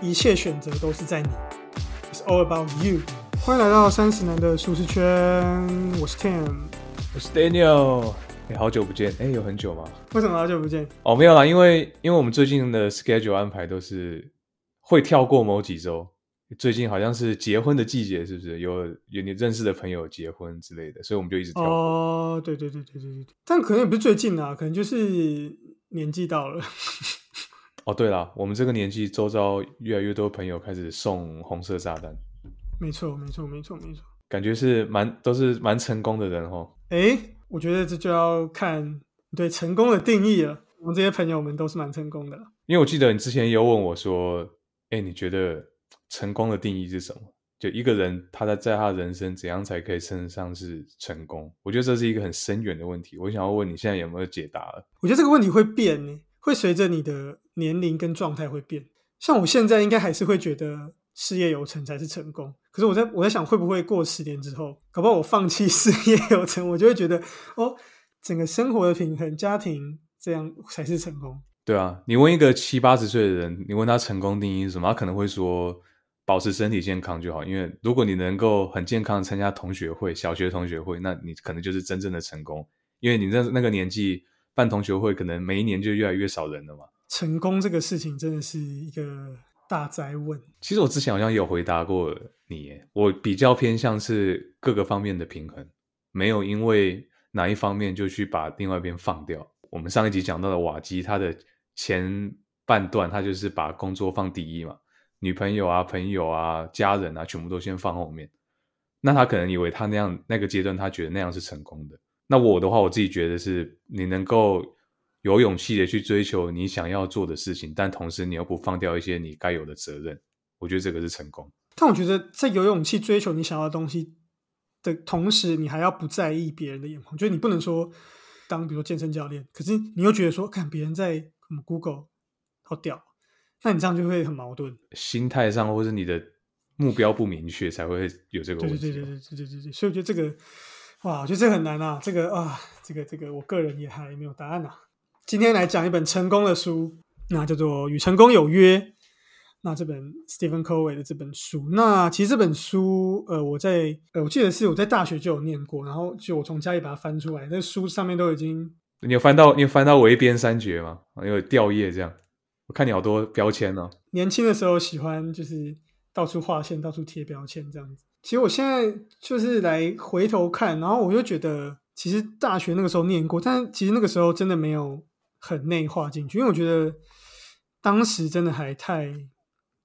一切选择都是在你，It's all about you。欢迎来到三十男的舒适圈，我是 Tim。我是 Daniel，哎、好久不见，哎、有很久吗？为什么好久不见？哦，没有啦，因为因为我们最近的 schedule 安排都是会跳过某几周，最近好像是结婚的季节，是不是？有有你认识的朋友结婚之类的，所以我们就一直跳过。哦，对对对对对对，但可能也不是最近啊，可能就是年纪到了。哦，对了，我们这个年纪，周遭越来越多朋友开始送红色炸弹，没错，没错，没错，没错。感觉是蛮都是蛮成功的人哦。哎，我觉得这就要看你对成功的定义了。我们这些朋友们都是蛮成功的。因为我记得你之前有问我说，哎，你觉得成功的定义是什么？就一个人他在在他的人生怎样才可以称得上是成功？我觉得这是一个很深远的问题。我想要问你现在有没有解答了？我觉得这个问题会变呢，会随着你的年龄跟状态会变。像我现在应该还是会觉得事业有成才是成功，可是我在我在想会不会过十年之后，搞不好我放弃 事业有成，我就会觉得哦，整个生活的平衡、家庭这样才是成功。对啊，你问一个七八十岁的人，你问他成功定义是什么，他可能会说保持身体健康就好。因为如果你能够很健康参加同学会、小学同学会，那你可能就是真正的成功。因为你那那个年纪办同学会，可能每一年就越来越少人了嘛。成功这个事情真的是一个大灾问。其实我之前好像有回答过你耶，我比较偏向是各个方面的平衡，没有因为哪一方面就去把另外一边放掉。我们上一集讲到的瓦基，他的前半段他就是把工作放第一嘛，女朋友啊、朋友啊、家人啊，全部都先放后面。那他可能以为他那样那个阶段，他觉得那样是成功的。那我的话，我自己觉得是你能够有勇气的去追求你想要做的事情，但同时你又不放掉一些你该有的责任，我觉得这个是成功。但我觉得在有勇气追求你想要的东西的同时，你还要不在意别人的眼光。就是你不能说当比如说健身教练，可是你又觉得说看别人在什么 Google 好屌，那你这样就会很矛盾。心态上或是你的目标不明确，才会有这个对问题。对对对对对对对对，所以我觉得这个哇，我觉得这个很难啊，这个啊，这个这个我个人也还没有答案啊。今天来讲一本成功的书，那叫做《与成功有约》。那这本 Stephen Covey 的这本书，那其实这本书，呃，我在呃，我记得是我在大学就有念过，然后就我从家里把它翻出来，那书上面都已经你有翻到你有翻到围边三绝吗？有掉页这样，我看你好多标签哦。年轻的时候喜欢就是到处画线、到处贴标签这样子。其实我现在就是来回头看，然后我就觉得，其实大学那个时候念过，但其实那个时候真的没有很内化进去，因为我觉得当时真的还太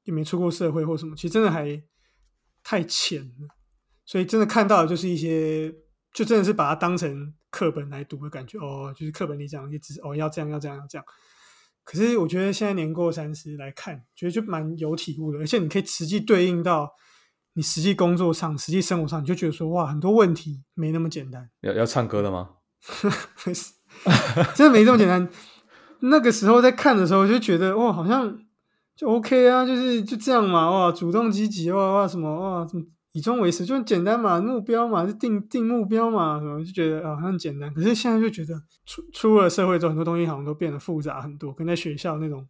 也没出过社会或什么，其实真的还太浅了，所以真的看到的就是一些，就真的是把它当成课本来读的感觉哦，就是课本里讲一些知识哦，要这样要这样要这样。可是我觉得现在年过三十来看，觉得就蛮有体悟的，而且你可以实际对应到你实际工作上、实际生活上，你就觉得说哇，很多问题没那么简单，要要唱歌的吗？真的没这么简单。那个时候在看的时候，就觉得哇，好像就 OK 啊，就是就这样嘛，哇，主动积极，哇哇什么哇什么以终为始，就很简单嘛，目标嘛，就定定目标嘛，什么就觉得啊很简单。可是现在就觉得出出了社会之后，很多东西好像都变得复杂很多，跟在学校那种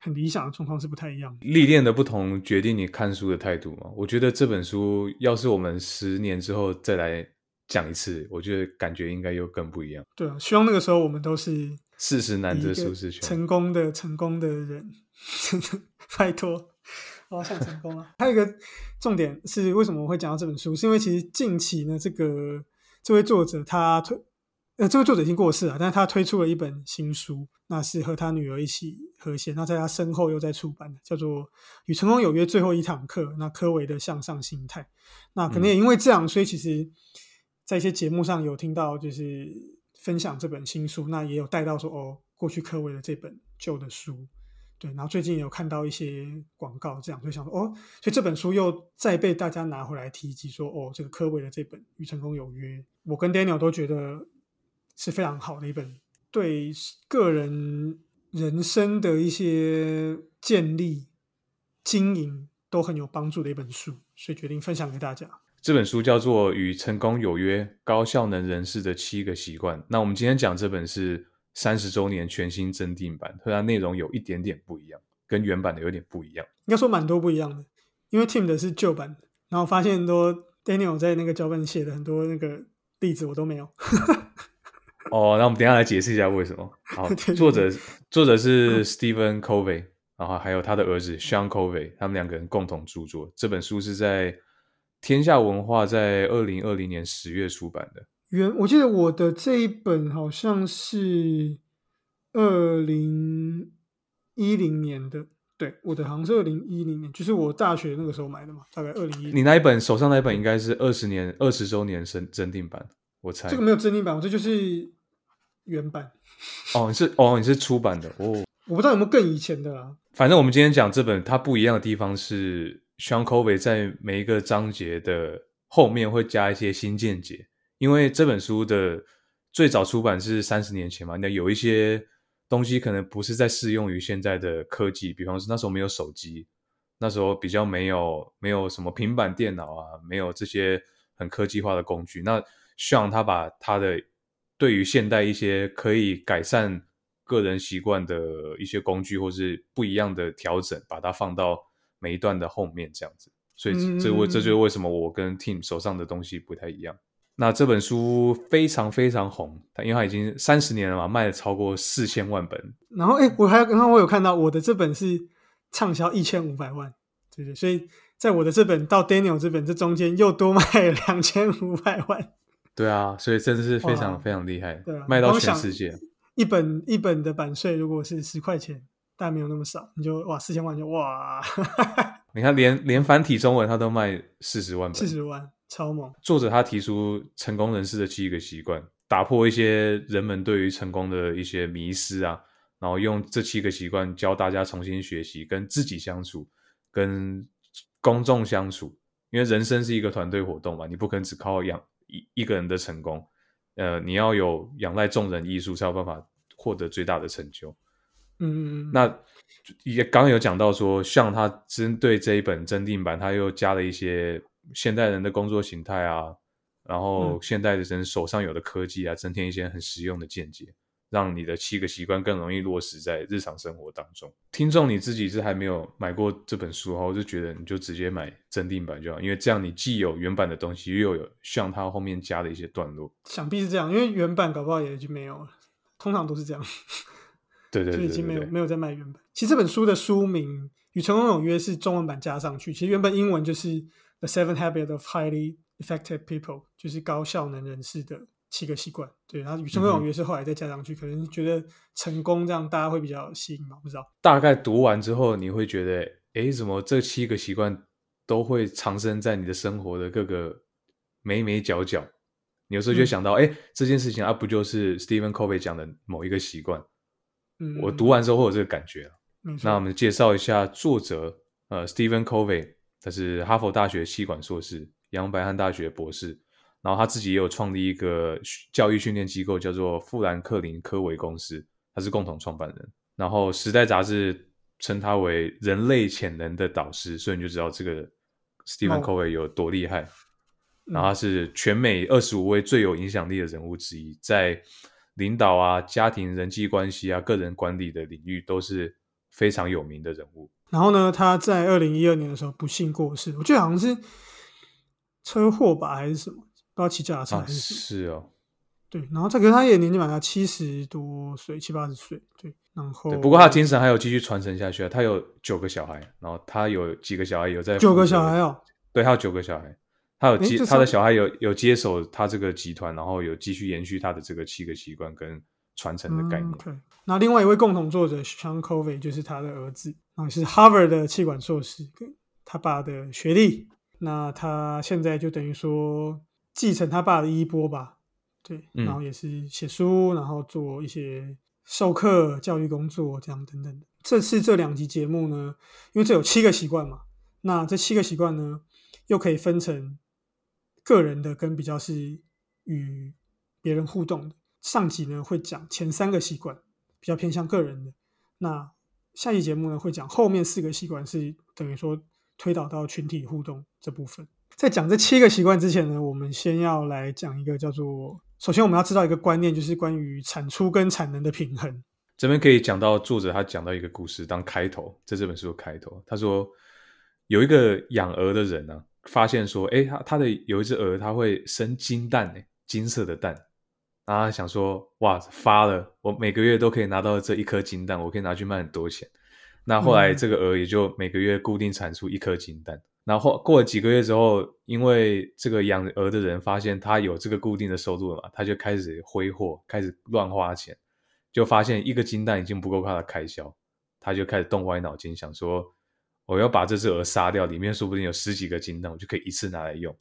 很理想的状况是不太一样的。历练的不同决定你看书的态度嘛。我觉得这本书要是我们十年之后再来讲一次，我觉得感觉应该又更不一样。对啊，希望那个时候我们都是四十难得舒适圈，成功的成功的人，拜托，我好想成功啊！还有一个重点是，为什么我会讲到这本书？是因为其实近期呢，这个这位作者他推，呃，这位作者已经过世了，但是他推出了一本新书，那是和他女儿一起合写，那在他身后又在出版的，叫做《与成功有约最后一堂课》，那科维的向上心态。那可能也因为这样，所以其实在一些节目上有听到，就是分享这本新书，那也有带到说哦，过去科维的这本旧的书，对，然后最近有看到一些广告，这样就想说哦，所以这本书又再被大家拿回来提及说哦，这个科维的这本《与成功有约》，我跟 Daniel 都觉得是非常好的一本，对个人人生的一些建立、经营都很有帮助的一本书，所以决定分享给大家。这本书叫做《与成功有约：高效能人士的七个习惯》。那我们今天讲这本是三十周年全新增订版，所以它内容有一点点不一样，跟原版的有点不一样。应该说蛮多不一样的，因为 Tim 的是旧版的，然后发现很多 Daniel 在那个脚本写的很多那个例子我都没有。哦，那我们等一下来解释一下为什么。好，作者作者是 Stephen Covey，然后还有他的儿子 Sean Covey，他们两个人共同著作。这本书是在天下文化在二零二零年十月出版的。原我记得我的这一本好像是二零一零年的，对，我的好像是二零一零年，就是我大学那个时候买的嘛，大概二零一。你那一本手上那一本应该是二十年二十周年生增订版，我猜。这个没有增订版，我这就是原版。哦，你是哦，你是出版的哦。我不知道有没有更以前的啦。反正我们今天讲这本，它不一样的地方是，Sean Covey 在每一个章节的后面会加一些新见解。因为这本书的最早出版是三十年前嘛，那有一些东西可能不是在适用于现在的科技，比方说那时候没有手机，那时候比较没有没有什么平板电脑啊，没有这些很科技化的工具。那希望他把他的对于现代一些可以改善个人习惯的一些工具，或是不一样的调整，把它放到每一段的后面这样子。所以这为这就是为什么我跟 Team 手上的东西不太一样。那这本书非常非常红，因为它已经三十年了嘛，卖了超过四千万本。然后，哎，我还刚刚我有看到我的这本是畅销一千五百万，对对，所以在我的这本到 Daniel 这本这中间又多卖了两千五百万。对啊，所以真的是非常非常厉害，对卖到全世界。一本一本的版税如果是十块钱，但没有那么少，你就哇四千万就哇。你看，连连繁体中文它都卖四十万本，四十万。超猛！作者他提出成功人士的七个习惯，打破一些人们对于成功的一些迷失啊，然后用这七个习惯教大家重新学习，跟自己相处，跟公众相处。因为人生是一个团队活动嘛，你不可能只靠养一一个人的成功，呃，你要有仰赖众人艺术才有办法获得最大的成就。嗯，那也刚刚有讲到说，像他针对这一本增订版，他又加了一些。现代人的工作形态啊，然后现代的人手上有的科技啊，增添一些很实用的见解，让你的七个习惯更容易落实在日常生活当中。听众你自己是还没有买过这本书哈，我就觉得你就直接买增订版就好，因为这样你既有原版的东西，又有像它后面加的一些段落。想必是这样，因为原版搞不好也就没有了，通常都是这样。对对对，就已经没有没有在卖原版。其实这本书的书名《与成功有约》是中文版加上去，其实原本英文就是。The Seven Habits of Highly Effective People 就是高效能人士的七个习惯。对，然后与成功有约是后来再加上去，可能觉得成功这样大家会比较吸引吧？不知道。大概读完之后，你会觉得，哎，怎么这七个习惯都会藏身在你的生活的各个眉眉角角？你有时候就想到，哎，这件事情啊，不就是 Stephen Covey 讲的某一个习惯？嗯，我读完之后会有这个感觉。那我们介绍一下作者，呃，Stephen Covey。他是哈佛大学气管硕士，杨白翰大学博士，然后他自己也有创立一个教育训练机构，叫做富兰克林科维公司，他是共同创办人。然后《时代》杂志称他为人类潜能的导师，所以你就知道这个 Stephen Covey 有多厉害。然后他是全美二十五位最有影响力的人物之一，在领导啊、家庭人际关系啊、个人管理的领域都是非常有名的人物。然后呢，他在二零一二年的时候不幸过世，我记得好像是车祸吧，还是什么？不知道骑脚踏车还是什么？是哦，对。然后他可是他也年纪蛮大，七十多岁，七八十岁。对，然后不过他精神还有继续传承下去啊。他有九个小孩，然后他有几个小孩有在九个小孩哦，对，他有九个小孩，他有接他的小孩有有接手他这个集团，然后有继续延续他的这个七个习惯跟传承的概念。对，那另外一位共同作者 Sean Covey 就是他的儿子。是 Harvard 的气管硕士，他爸的学历。那他现在就等于说继承他爸的衣钵吧，对。然后也是写书，然后做一些授课、教育工作这样等等的。这次这两集节目呢，因为这有七个习惯嘛，那这七个习惯呢，又可以分成个人的跟比较是与别人互动的。上集呢会讲前三个习惯，比较偏向个人的。那下期节目呢会讲后面四个习惯是等于说推导到群体互动这部分。在讲这七个习惯之前呢，我们先要来讲一个叫做，首先我们要知道一个观念，就是关于产出跟产能的平衡。这边可以讲到作者他讲到一个故事当开头，在这本书的开头，他说有一个养鹅的人呢、发现说，哎，他他的有一只鹅，它会生金蛋呢，金色的蛋。然后他想说，哇，发了，我每个月都可以拿到这一颗金蛋，我可以拿去卖很多钱。那后来嗯这个鹅也就每个月固定产出一颗金蛋。然后过了几个月之后，因为这个养鹅的人发现他有这个固定的收入了嘛，他就开始挥霍，开始乱花钱，就发现一个金蛋已经不够他的开销，他就开始动歪脑筋，想说我要把这只鹅杀掉，里面说不定有十几个金蛋，我就可以一次拿来用。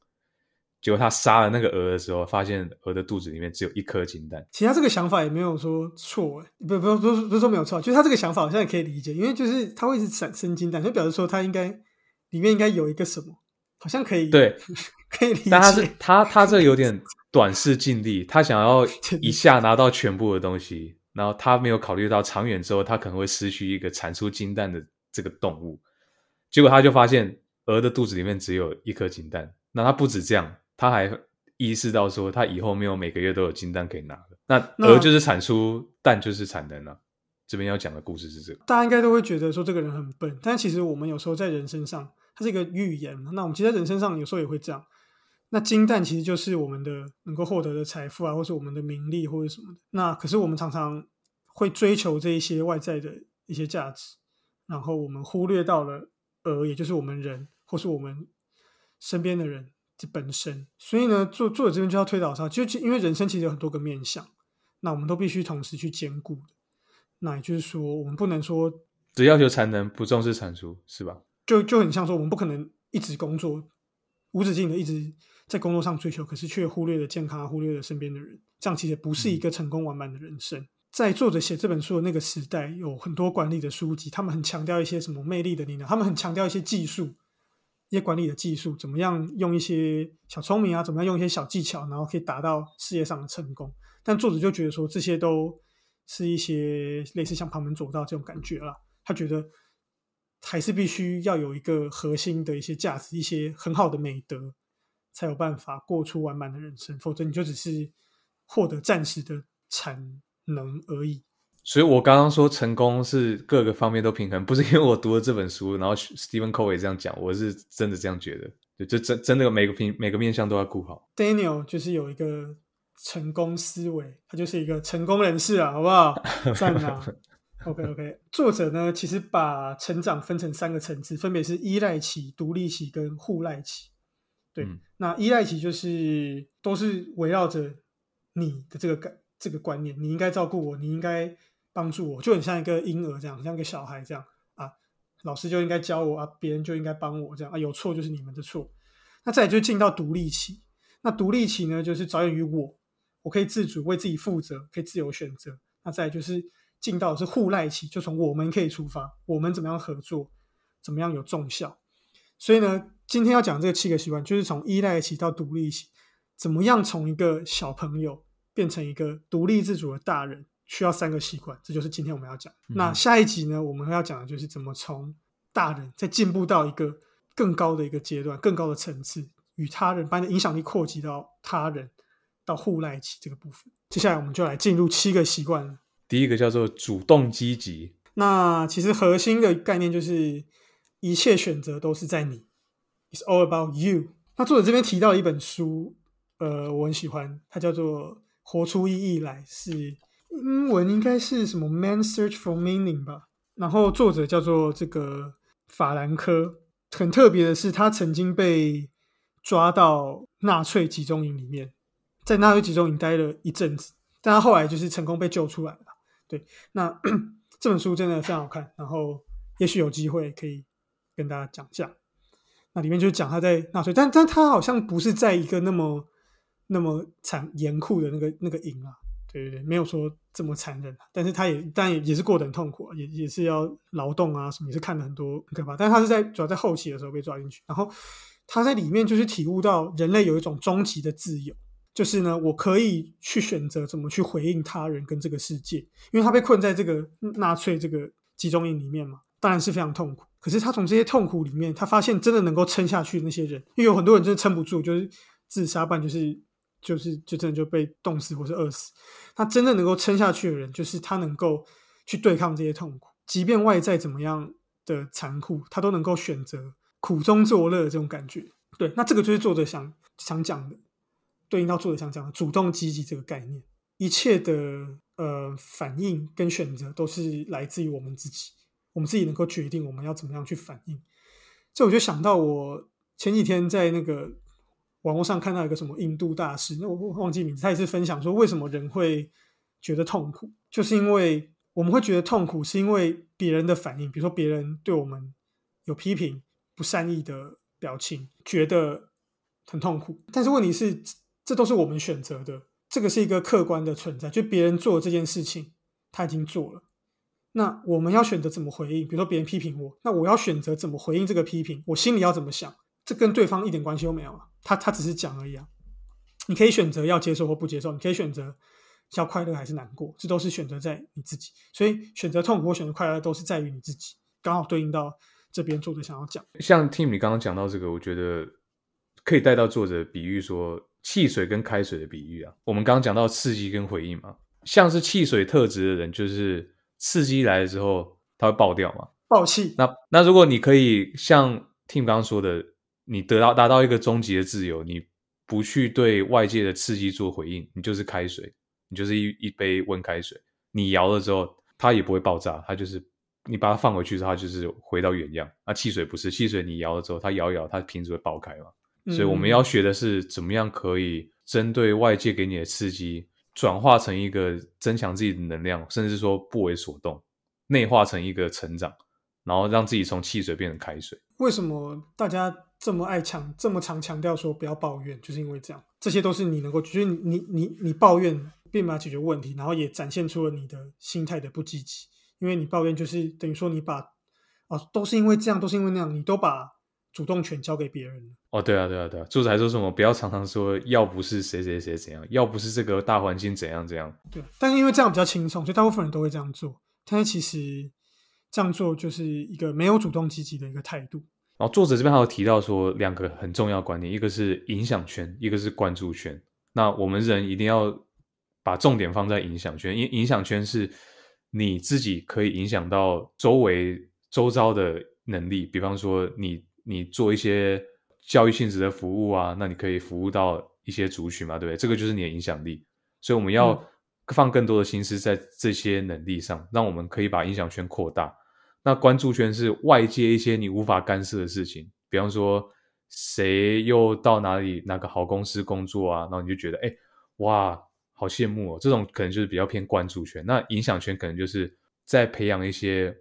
结果他杀了那个鹅的时候，发现鹅的肚子里面只有一颗金蛋。其实他这个想法也没有说错，欸不不不是不是说没有错，就是他这个想法好像也可以理解，因为就是他会一直产生金蛋，就表示说他应该里面应该有一个什么，好像可以对，可以理解。但他是他他这有点短视近利，他想要一下拿到全部的东西，然后他没有考虑到长远之后他可能会失去一个产出金蛋的这个动物，结果他就发现鹅的肚子里面只有一颗金蛋，那他不止这样，他还意识到说他以后没有每个月都有金蛋可以拿了，那那鹅就是产出蛋就是产能啊、这边要讲的故事是这个，大家应该都会觉得说这个人很笨，但其实我们有时候在人身上，它是一个预言。那我们其实在人身上有时候也会这样。那金蛋其实就是我们的能够获得的财富啊，或是我们的名利或者什么的。那可是我们常常会追求这一些外在的一些价值，然后我们忽略到了鹅，也就是我们人或是我们身边的人这本身。所以呢，作作者这边就要推导上，就就因为人生其实有很多个面向，那我们都必须同时去兼顾的。那也就是说，我们不能说只要求产能，不重视产出，是吧？就就很像说，我们不可能一直工作，无止境的一直在工作上追求，可是却忽略了健康啊，忽略了身边的人，这样其实不是一个成功完满的人生。在作者写这本书的那个时代，有很多管理的书籍，他们很强调一些什么魅力的力量，他们很强调一些技术，一些管理的技术，怎么样用一些小聪明啊，怎么样用一些小技巧，然后可以达到事业上的成功。但作者就觉得说，这些都是一些类似像旁门左道这种感觉啦。他觉得还是必须要有一个核心的一些价值，一些很好的美德，才有办法过出完满的人生。否则你就只是获得暂时的产能而已。所以我刚刚说成功是各个方面都平衡，不是因为我读了这本书，然后 Stephen Covey 这样讲，我是真的这样觉得。对，就真真的每个平每个面向都要顾好。Daniel 就是有一个成功思维，他就是一个成功人士啊，好不好？赞啊！OK OK，作者呢其实把成长分成三个层次，分别是依赖期、独立期跟互赖期。对，嗯那依赖期就是都是围绕着你的这个感这个观念，你应该照顾我，你应该帮助我，就很像一个婴儿这样，像一个小孩这样啊，老师就应该教我啊，别人就应该帮我这样啊，有错就是你们的错。那再来就进到独立期，那独立期呢，就是着眼于我，我可以自主为自己负责，可以自由选择。那再来就是进到是互赖期，就从我们可以出发，我们怎么样合作，怎么样有重效。所以呢，今天要讲这个七个习惯，就是从依赖期到独立期，怎么样从一个小朋友变成一个独立自主的大人，需要三个习惯，这就是今天我们要讲。嗯那下一集呢，我们要讲的就是怎么从大人再进步到一个更高的一个阶段、更高的层次，与他人把你的影响力扩及到他人，到互赖起这个部分。接下来我们就来进入七个习惯了。第一个叫做主动积极，那其实核心的概念就是一切选择都是在你，It's all about you。那作者这边提到一本书，呃，我很喜欢，它叫做《活出意义来》，是英文应该是什么 “Man Search for Meaning” 吧。然后作者叫做这个法兰科，很特别的是，他曾经被抓到纳粹集中营里面，在纳粹集中营待了一阵子，但他后来就是成功被救出来了。对，那 这本书真的非常好看，然后也许有机会可以跟大家讲一下。那里面就是讲他在纳粹，但但他好像不是在一个那么那么惨严酷的那个那个营啊，对对对，没有说这么残忍，但是他也但也也是过得很痛苦、啊，也也是要劳动啊什么，也是看了很多很可怕。但是他是在主要在后期的时候被抓进去，然后他在里面就是体悟到人类有一种终极的自由，就是呢，我可以去选择怎么去回应他人跟这个世界，因为他被困在这个纳粹这个集中营里面嘛，当然是非常痛苦。可是他从这些痛苦里面，他发现真的能够撑下去的那些人，因为有很多人真的撑不住，就是自杀，不然就是就是就真的就被冻死或是饿死。他真的能够撑下去的人，就是他能够去对抗这些痛苦，即便外在怎么样的残酷，他都能够选择苦中作乐这种感觉。对，那这个就是作者想想讲的，对应到作者想讲的主动积极这个概念，一切的呃反应跟选择都是来自于我们自己，我们自己能够决定我们要怎么样去反应。这我就想到我前几天在那个网络上看到一个什么印度大师，那我忘记名字，他也是分享说为什么人会觉得痛苦，就是因为我们会觉得痛苦，是因为别人的反应，比如说别人对我们有批评、不善意的表情，觉得很痛苦。但是问题是，这都是我们选择的，这个是一个客观的存在，就别人做这件事情，他已经做了。那我们要选择怎么回应？比如说别人批评我，那我要选择怎么回应这个批评？我心里要怎么想？这跟对方一点关系都没有啊！他他只是讲而已啊！你可以选择要接受或不接受，你可以选择要快乐还是难过，这都是选择在你自己。所以选择痛苦或选择快乐都是在于你自己。刚好对应到这边作者想要讲，像 Tim 你刚刚讲到这个，我觉得可以带到作者比喻说汽水跟开水的比喻啊。我们刚刚讲到刺激跟回应嘛，像是汽水特质的人，就是刺激来了之后他会爆掉嘛，爆气。那那如果你可以像 Tim 刚刚说的。你得到达到一个终极的自由，你不去对外界的刺激做回应，你就是开水，你就是一一杯温开水。你摇了之后，它也不会爆炸，它就是你把它放回去之后，它就是回到原样。那汽水不是汽水，你摇了之后，它摇一摇，它瓶子会爆开嘛？所以我们要学的是怎么样可以针对外界给你的刺激，转化成一个增强自己的能量，甚至说不为所动，内化成一个成长，然后让自己从汽水变成开水。为什么大家？这么爱强，这么常强调说不要抱怨，就是因为这样。这些都是你能够，就是你你你抱怨并没有解决问题，然后也展现出了你的心态的不积极。因为你抱怨，就是等于说你把哦，都是因为这样，都是因为那样，你都把主动权交给别人了。哦，对啊，对啊，对啊。作者还说什么？不要常常说要不是谁谁谁怎样，要不是这个大环境怎样怎样。对，但是因为这样比较轻松，所以大部分人都会这样做。但是其实这样做就是一个没有主动积极的一个态度。然后作者这边还有提到说两个很重要观念，一个是影响圈，一个是关注圈。那我们人一定要把重点放在影响圈，因影响圈是你自己可以影响到周围周遭的能力。比方说，你你做一些教育性质的服务啊，那你可以服务到一些族群嘛，对不对？这个就是你的影响力。所以我们要放更多的心思在这些能力上，让我们可以把影响圈扩大。那关注圈是外界一些你无法干涉的事情，比方说谁又到哪里哪个好公司工作啊，然后你就觉得哎哇好羡慕哦，这种可能就是比较偏关注圈。那影响圈可能就是在培养一些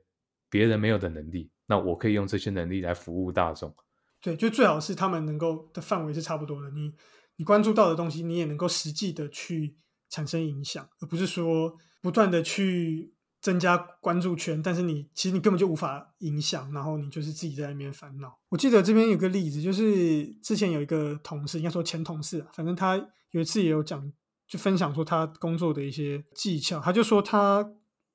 别人没有的能力，那我可以用这些能力来服务大众。对，就最好是他们能够的范围是差不多的，你你关注到的东西，你也能够实际的去产生影响，而不是说不断的去。增加关注圈，但是你其实你根本就无法影响，然后你就是自己在那边烦恼。我记得这边有个例子，就是之前有一个同事，应该说前同事，反正他有一次也有讲，就分享说他工作的一些技巧。他就说他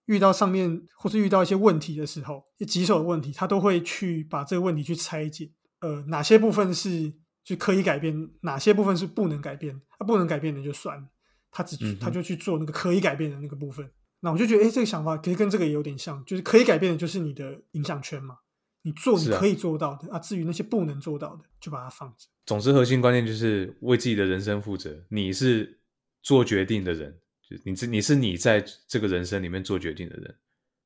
遇到上面或是遇到一些问题的时候，一棘手的问题，他都会去把这个问题去拆解。呃，哪些部分是就可以改变，哪些部分是不能改变，他不能改变的就算了，他只他就去做那个可以改变的那个部分。那我就觉得，哎，这个想法其实跟这个也有点像，就是可以改变的，就是你的影响圈嘛。你做你可以做到的啊，至于那些不能做到的，就把它放着。总之，核心观念就是为自己的人生负责。你是做决定的人，就你这你是你在这个人生里面做决定的人。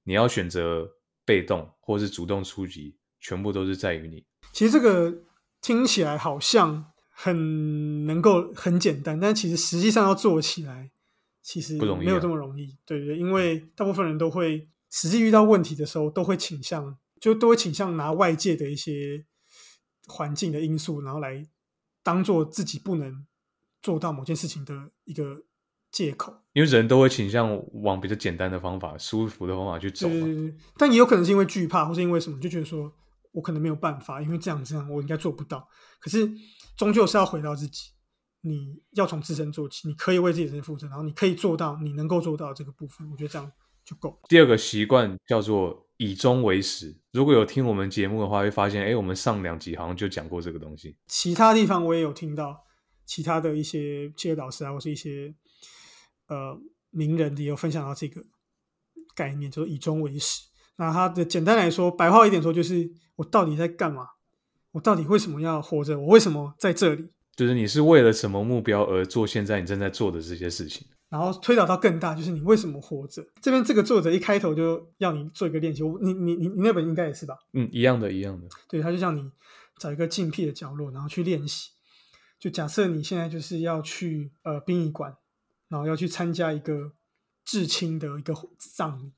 你要选择被动或是主动出击，全部都是在于你。其实这个听起来好像很能够很简单，但其实实际上要做起来。其实没有这么容易，对对，因为大部分人都会实际遇到问题的时候，都会倾向就都会倾向拿外界的一些环境的因素，然后来当做自己不能做到某件事情的一个借口。因为人都会倾向往比较简单的方法、舒服的方法去走嘛。但也有可能是因为惧怕，或是因为什么，就觉得说我可能没有办法，因为这样这样我应该做不到。可是终究是要回到自己。你要从自身做起，你可以为自己人生负责，然后你可以做到你能够做到这个部分，我觉得这样就够。第二个习惯叫做以终为始。如果有听我们节目的话，会发现，哎，我们上两集好像就讲过这个东西。其他地方我也有听到，其他的一些企业导师啊，或是一些呃名人也有分享到这个概念，就是以终为始。那它的简单来说，白话一点说，就是我到底在干嘛？我到底为什么要活着？我为什么在这里？就是你是为了什么目标而做现在你正在做的这些事情？然后推导到更大，就是你为什么活着？这边这个作者一开头就要你做一个练习，你你你你那本应该也是吧？嗯，一样的，一样的。对，他就像你找一个静僻的角落，然后去练习。就假设你现在就是要去呃殡仪馆，然后要去参加一个至亲的一个葬礼。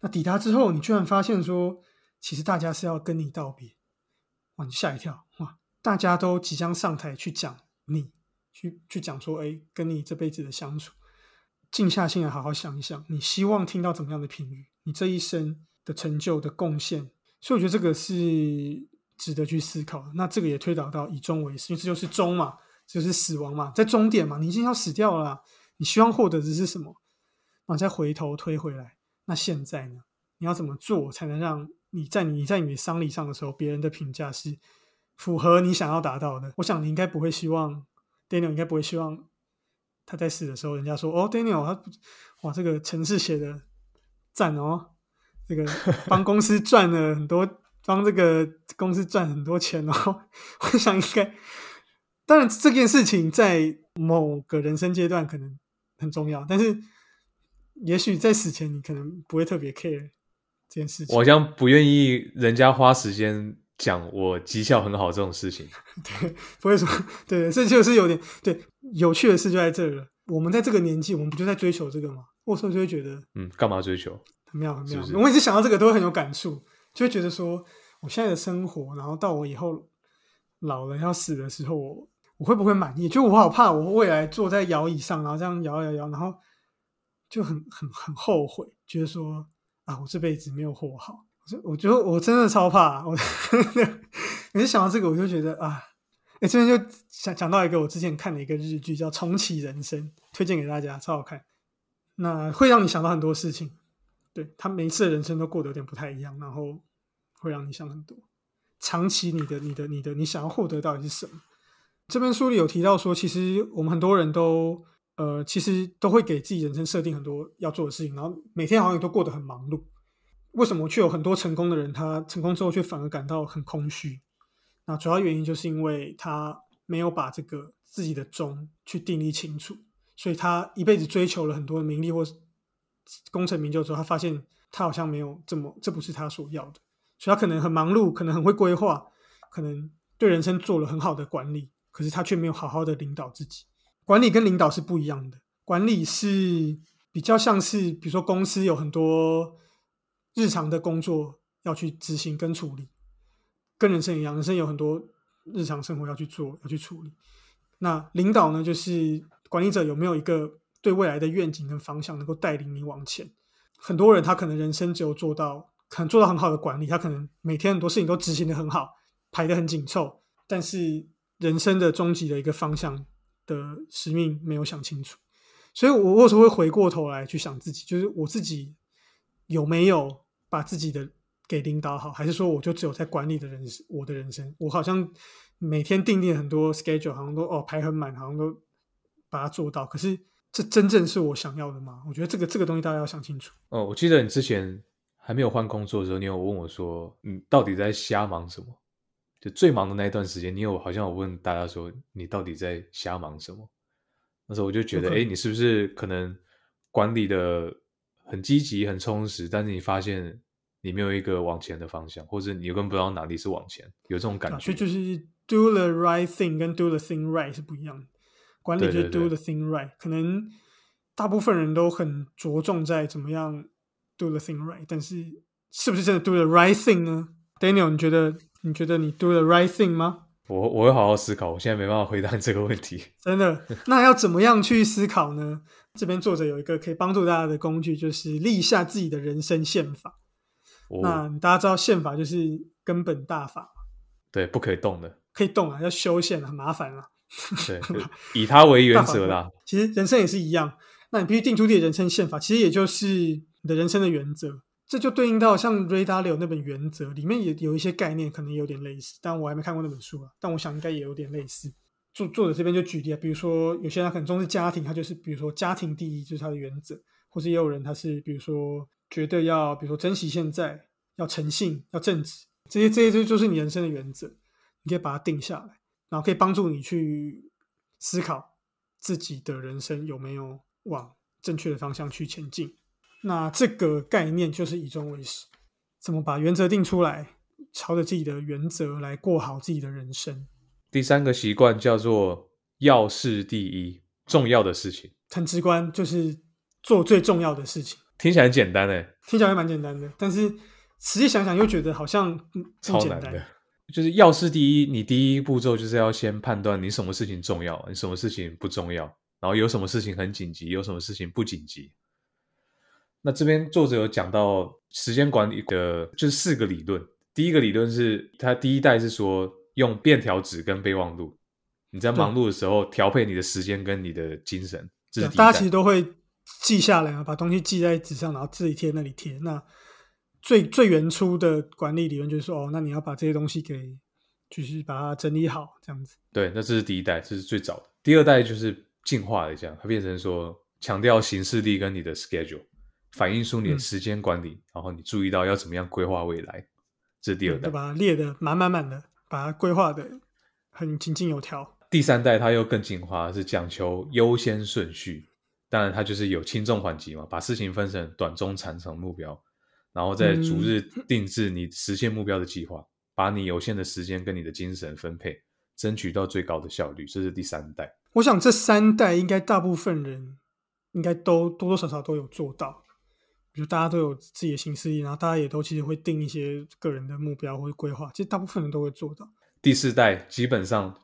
那抵达之后，你居然发现说，其实大家是要跟你道别，哇！你吓一跳，哇！大家都即将上台去讲你，去去讲说，哎，跟你这辈子的相处。静下心来，好好想一想，你希望听到怎么样的评语？你这一生的成就的贡献，所以我觉得这个是值得去思考。那这个也推导到以终为始，因为这就是终嘛，就是死亡嘛，在终点嘛，你已经要死掉了，你希望获得的是什么？然后再回头推回来，那现在呢？你要怎么做才能让你在你在你的丧礼上的时候，别人的评价是符合你想要达到的？我想你应该不会希望，Daniel 应该不会希望。他在死的时候，人家说：“哦，Daniel，他哇，这个城市写的赞哦，这个 帮公司赚了很多，帮这个公司赚很多钱哦。”我想应该，当然这件事情在某个人生阶段可能很重要，但是也许在死前你可能不会特别 care 这件事情。我好像不愿意人家花时间讲我绩效很好这种事情。对，不会说，对，这就是有点对。有趣的事就在这了。我们在这个年纪，我们不就在追求这个吗？我时候就会觉得，嗯，干嘛追求？很妙，很妙。我一直想到这个，都会很有感触，就会觉得说，我现在的生活，然后到我以后老了要死的时候，我我会不会满意？就我好怕，我未来坐在摇椅上，然后这样摇摇摇，然后就很很很后悔，觉得说啊，我这辈子没有活好。我我觉得我真的超怕。我 每次想到这个，我就觉得啊。哎，这边就想讲到一个我之前看的一个日剧，叫《重启人生》，推荐给大家，超好看。那会让你想到很多事情，对他每一次的人生都过得有点不太一样，然后会让你想很多。长期你的、你的、你的，你想要获得到底是什么？这本书里有提到说，其实我们很多人都呃，其实都会给自己人生设定很多要做的事情，然后每天好像都过得很忙碌。为什么却有很多成功的人，他成功之后却反而感到很空虚？那主要原因就是因为他没有把这个自己的终去定义清楚，所以他一辈子追求了很多名利或功成名就之后，他发现他好像没有这么，这不是他所要的，所以他可能很忙碌，可能很会规划，可能对人生做了很好的管理，可是他却没有好好的领导自己。管理跟领导是不一样的，管理是比较像是，比如说公司有很多日常的工作要去执行跟处理。跟人生一样，人生有很多日常生活要去做，要去处理。那领导呢，就是管理者有没有一个对未来的愿景跟方向，能够带领你往前？很多人他可能人生只有做到，可能做到很好的管理，他可能每天很多事情都执行的很好，排的很紧凑，但是人生的终极的一个方向的使命没有想清楚。所以，我有时候会回过头来去想自己，就是我自己有没有把自己的。给领导好，还是说我就只有在管理的人我的人生，我好像每天定定很多 schedule，好像都哦排很满，好像都把它做到。可是这真正是我想要的吗？我觉得这个这个东西大家要想清楚。哦，我记得你之前还没有换工作的时候，你有问我说，你到底在瞎忙什么？就最忙的那一段时间，你有好像有问大家说，你到底在瞎忙什么？那时候我就觉得，哎，你是不是可能管理的很积极、很充实，但是你发现。你没有一个往前的方向，或者你根本不知道哪里是往前，有这种感觉。所以就是 do the right thing 跟 do the thing right 是不一样的。管理就是 do the thing right，可能大部分人都很着重在怎么样 do the thing right，但是是不是真的 do the right thing 呢？Daniel，你觉得你觉得你 do the right thing 吗？我我会好好思考，我现在没办法回答这个问题。真的？那要怎么样去思考呢？这边作者有一个可以帮助大家的工具，就是立下自己的人生宪法。那大家知道宪法就是根本大法对，不可以动的，可以动啊，要修宪很麻烦啊。对，以它为原则啦。其实人生也是一样，那你必须定出自己的人生宪法，其实也就是你的人生的原则。这就对应到像 Ray Dalio 那本原则里面也有一些概念，可能有点类似，但我还没看过那本书啊。但我想应该也有点类似。作作者这边就举例啊，比如说有些人很重视家庭，他就是比如说家庭第一就是他的原则，或是也有人他是比如说觉得要比如说珍惜现在，要诚信，要正直，这些这些就就是你人生的原则，你可以把它定下来，然后可以帮助你去思考自己的人生有没有往正确的方向去前进。那这个概念就是以终为始，怎么把原则定出来，朝着自己的原则来过好自己的人生。第三个习惯叫做要事第一，重要的事情，很直观，就是做最重要的事情。听起来很简单诶，听起来蛮简单的，但是实际想想又觉得好像超难的。就是要事第一，你第一步骤就是要先判断你什么事情重要，你什么事情不重要，然后有什么事情很紧急，有什么事情不紧急。那这边作者有讲到时间管理的，就是四个理论。第一个理论是，他第一代是说用便条纸跟备忘录，你在忙碌的时候调配你的时间跟你的精神。这是大家其实都会记下来啊，把东西记在纸上，然后自己贴那里贴。那最最原初的管理理论就是说，哦，那你要把这些东西给，就是把它整理好，这样子。对，那这是第一代，这是最早的。第二代就是进化了，这样它变成说强调形式力跟你的 schedule。反映出你的时间管理，然后你注意到要怎么样规划未来，这是第二代，把它列的满满满的，把它规划的很井井有条。第三代它又更进化，是讲求优先顺序，当然它就是有轻重缓急嘛，把事情分成短、中、长程目标，然后再逐日定制你实现目标的计划，把你有限的时间跟你的精神分配，争取到最高的效率。这是第三代。我想这三代应该大部分人应该都多多少少都有做到。比如大家都有自己的新事业，然后大家也都其实会定一些个人的目标或者规划，其实大部分人都会做到。第四代基本上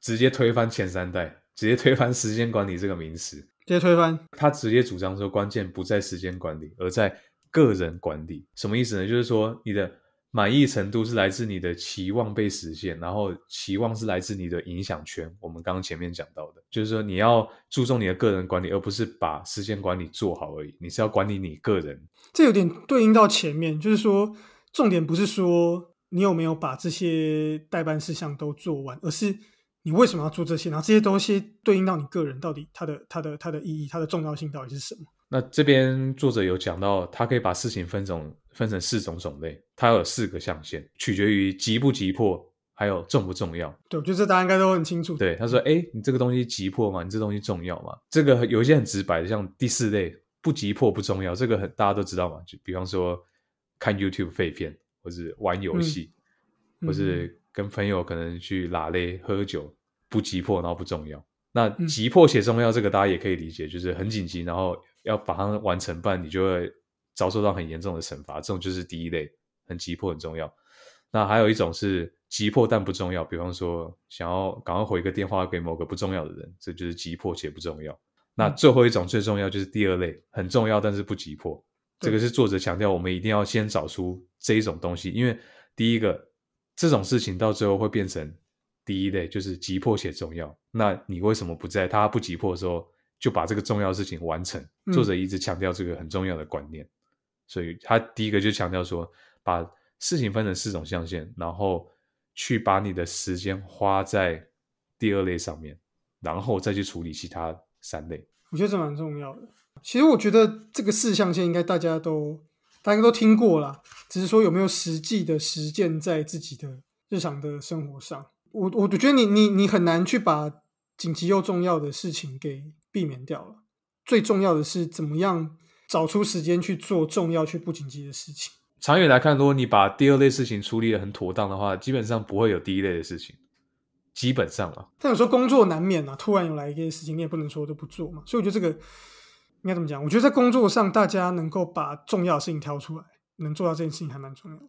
直接推翻前三代，直接推翻时间管理这个名词，直接推翻。他直接主张说，关键不在时间管理，而在个人管理。什么意思呢？就是说你的。满意程度是来自你的期望被实现，然后期望是来自你的影响圈。我们刚刚前面讲到的，就是说你要注重你的个人管理，而不是把时间管理做好而已。你是要管理你个人。这有点对应到前面，就是说重点不是说你有没有把这些代办事项都做完，而是你为什么要做这些，然后这些东西对应到你个人到底它的它的它的意义、它的重要性到底是什么。那这边作者有讲到，他可以把事情分种分成四种种类，它有四个象限，取决于急不急迫，还有重不重要。对，我觉得这大家应该都很清楚。对，他说：“哎，你这个东西急迫吗？你这东西重要吗？”这个有一些很直白的，像第四类不急迫不重要，这个很大家都知道嘛。就比方说看 YouTube 废片，或是玩游戏，或是跟朋友可能去拉勒喝酒，不急迫然后不重要。那急迫且重要，这个大家也可以理解，就是很紧急，然后。要把它完成，不然你就会遭受到很严重的惩罚。这种就是第一类，很急迫，很重要。那还有一种是急迫但不重要，比方说想要赶快回个电话给某个不重要的人，这就是急迫且不重要。那最后一种最重要就是第二类，很重要但是不急迫。这个是作者强调，我们一定要先找出这一种东西，因为第一个这种事情到最后会变成第一类，就是急迫且重要。那你为什么不在他不急迫的时候？就把这个重要事情完成。作者一直强调这个很重要的观念，所以他第一个就强调说，把事情分成四种象限，然后去把你的时间花在第二类上面，然后再去处理其他三类。我觉得这蛮重要的。其实我觉得这个四象限应该大家都大家都听过了，只是说有没有实际的实践在自己的日常的生活上。我我我觉得你你你很难去把紧急又重要的事情给。避免掉了。最重要的是怎么样找出时间去做重要却不紧急的事情。长远来看，如果你把第二类事情处理的很妥当的话，基本上不会有第一类的事情。基本上啊，但有时候工作难免啊，突然有来一些事情，你也不能说都不做嘛。所以我觉得这个应该怎么讲？我觉得在工作上，大家能够把重要的事情挑出来，能做到这件事情还蛮重要的。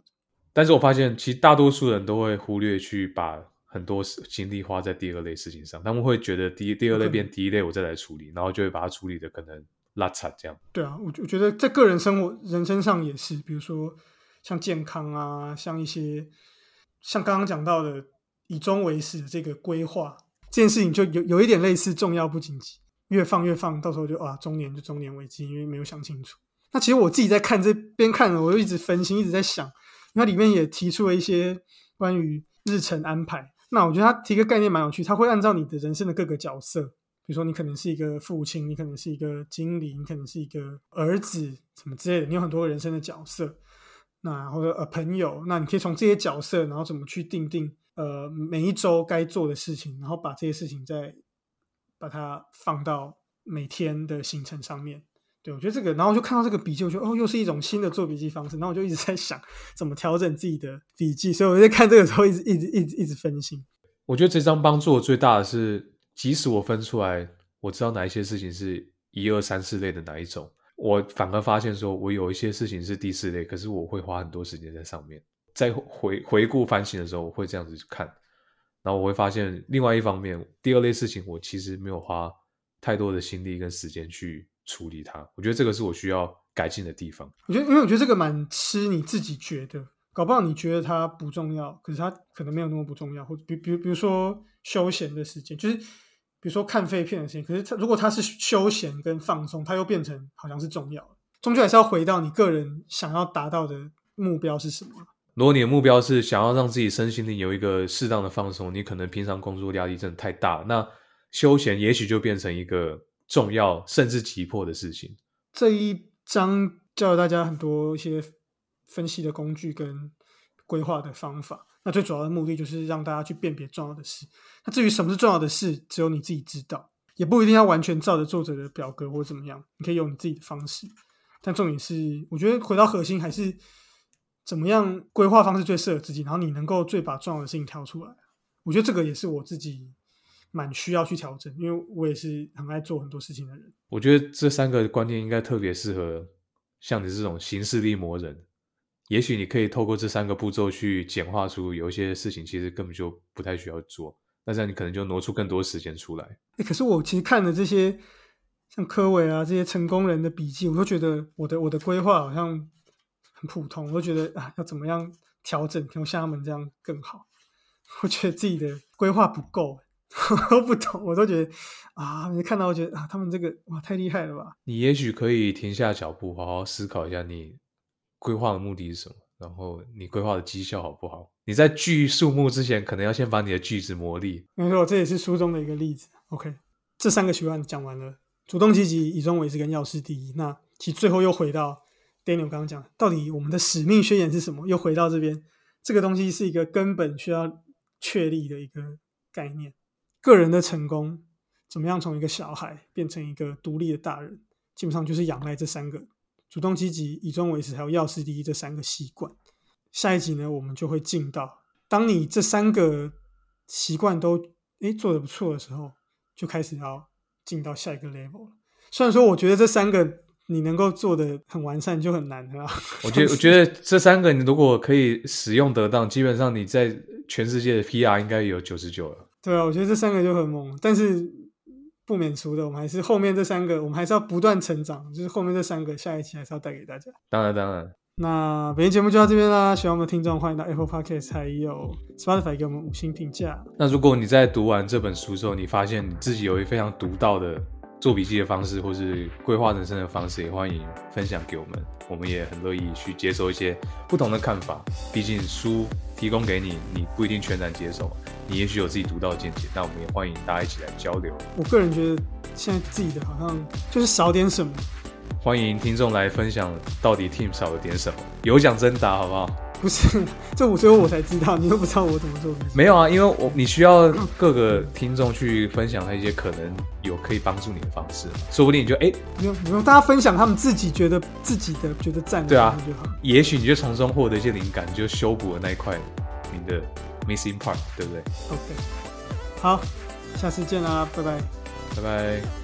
但是我发现，其实大多数人都会忽略去把。很多精力花在第二类事情上，他们会觉得第一、第二类变第一类，我再来处理，然后就会把它处理的可能拉差这样。对啊，我我觉得在个人生活、人生上也是，比如说像健康啊，像一些像刚刚讲到的以终为始的这个规划，这件事情就有有一点类似重要不紧急，越放越放，到时候就啊中年就中年危机，因为没有想清楚。那其实我自己在看这边看了，我就一直分心，一直在想，那里面也提出了一些关于日程安排。那我觉得他提个概念蛮有趣，他会按照你的人生的各个角色，比如说你可能是一个父亲，你可能是一个经理，你可能是一个儿子，什么之类的，你有很多人生的角色。那或者呃朋友，那你可以从这些角色，然后怎么去定定呃每一周该做的事情，然后把这些事情再把它放到每天的行程上面。对我觉得这个，然后就看到这个笔记，我觉得哦，又是一种新的做笔记方式。然后我就一直在想怎么调整自己的笔记，所以我在看这个时候一直一直一直一直分心。我觉得这张帮助我最大的是，即使我分出来，我知道哪一些事情是一二三四类的哪一种。我反而发现，说我有一些事情是第四类，可是我会花很多时间在上面。在回回顾反省的时候，我会这样子去看，然后我会发现，另外一方面，第二类事情我其实没有花太多的心力跟时间去处理它。我觉得这个是我需要改进的地方。我觉得，因为我觉得这个蛮吃你自己觉得，搞不好你觉得它不重要，可是它可能没有那么不重要。或者，比比比如说休闲的时间，就是。比如说看废片的时间，可是它如果它是休闲跟放松，它又变成好像是重要的，终究还是要回到你个人想要达到的目标是什么。如果你的目标是想要让自己身心灵有一个适当的放松，你可能平常工作压力真的太大，那休闲也许就变成一个重要甚至急迫的事情。这一章教了大家很多一些分析的工具跟规划的方法。那最主要的目的就是让大家去辨别重要的事。那至于什么是重要的事，只有你自己知道，也不一定要完全照着作者的表格或怎么样，你可以用你自己的方式。但重点是，我觉得回到核心还是怎么样规划方式最适合自己，然后你能够最把重要的事情挑出来。我觉得这个也是我自己蛮需要去调整，因为我也是很爱做很多事情的人。我觉得这三个观念应该特别适合像你这种行事力魔人。也许你可以透过这三个步骤去简化出有一些事情，其实根本就不太需要做。那这样你可能就挪出更多时间出来。哎，可是我其实看了这些像科伟啊这些成功人的笔记，我都觉得我的我的规划好像很普通。我都觉得啊，要怎么样调整，像他们这样更好？我觉得自己的规划不够，都 不懂。我都觉得啊，你看到我觉得啊，他们这个哇太厉害了吧？你也许可以停下脚步，好好思考一下你。规划的目的是什么？然后你规划的绩效好不好？你在锯树木之前，可能要先把你的锯子磨利。没错，这也是书中的一个例子。OK，这三个习惯讲完了，主动积极、以终为始跟要事第一。那其实最后又回到 Daniel 刚刚讲，到底我们的使命宣言是什么？又回到这边，这个东西是一个根本需要确立的一个概念。个人的成功，怎么样从一个小孩变成一个独立的大人，基本上就是仰赖这三个。主动积极、以终为始，还有要事第一这三个习惯。下一集呢，我们就会进到，当你这三个习惯都诶做的不错的时候，就开始要进到下一个 level 了。虽然说，我觉得这三个你能够做的很完善就很难了。我觉得，我觉得这三个你如果可以使用得当，基本上你在全世界的 PR 应该有九十九了。对啊，我觉得这三个就很猛，但是。不免除的，我们还是后面这三个，我们还是要不断成长。就是后面这三个，下一期还是要带给大家。当然，当然。那本期节目就到这边啦，喜欢我们的听众，欢迎到 Apple Podcast 还有 Spotify 给我们五星评价。那如果你在读完这本书之后，你发现你自己有一非常独到的做笔记的方式，或是规划人生的方式，也欢迎分享给我们。我们也很乐意去接受一些不同的看法。毕竟书提供给你，你不一定全然接受。你也许有自己独到的见解，那我们也欢迎大家一起来交流。我个人觉得，现在自己的好像就是少点什么。欢迎听众来分享，到底 Team 少了点什么？有奖征答，好不好？不是，这我最后我才知道，你又不知道我怎么做。没有啊，因为我你需要各个听众去分享他一些可能有可以帮助你的方式，说不定你就哎，不用不用，大家分享他们自己觉得自己的觉得赞，对啊就好。也许你就从中获得一些灵感，就修补了那一块你的。Missing part，对不对？OK，好，下次见啦，拜拜，拜拜。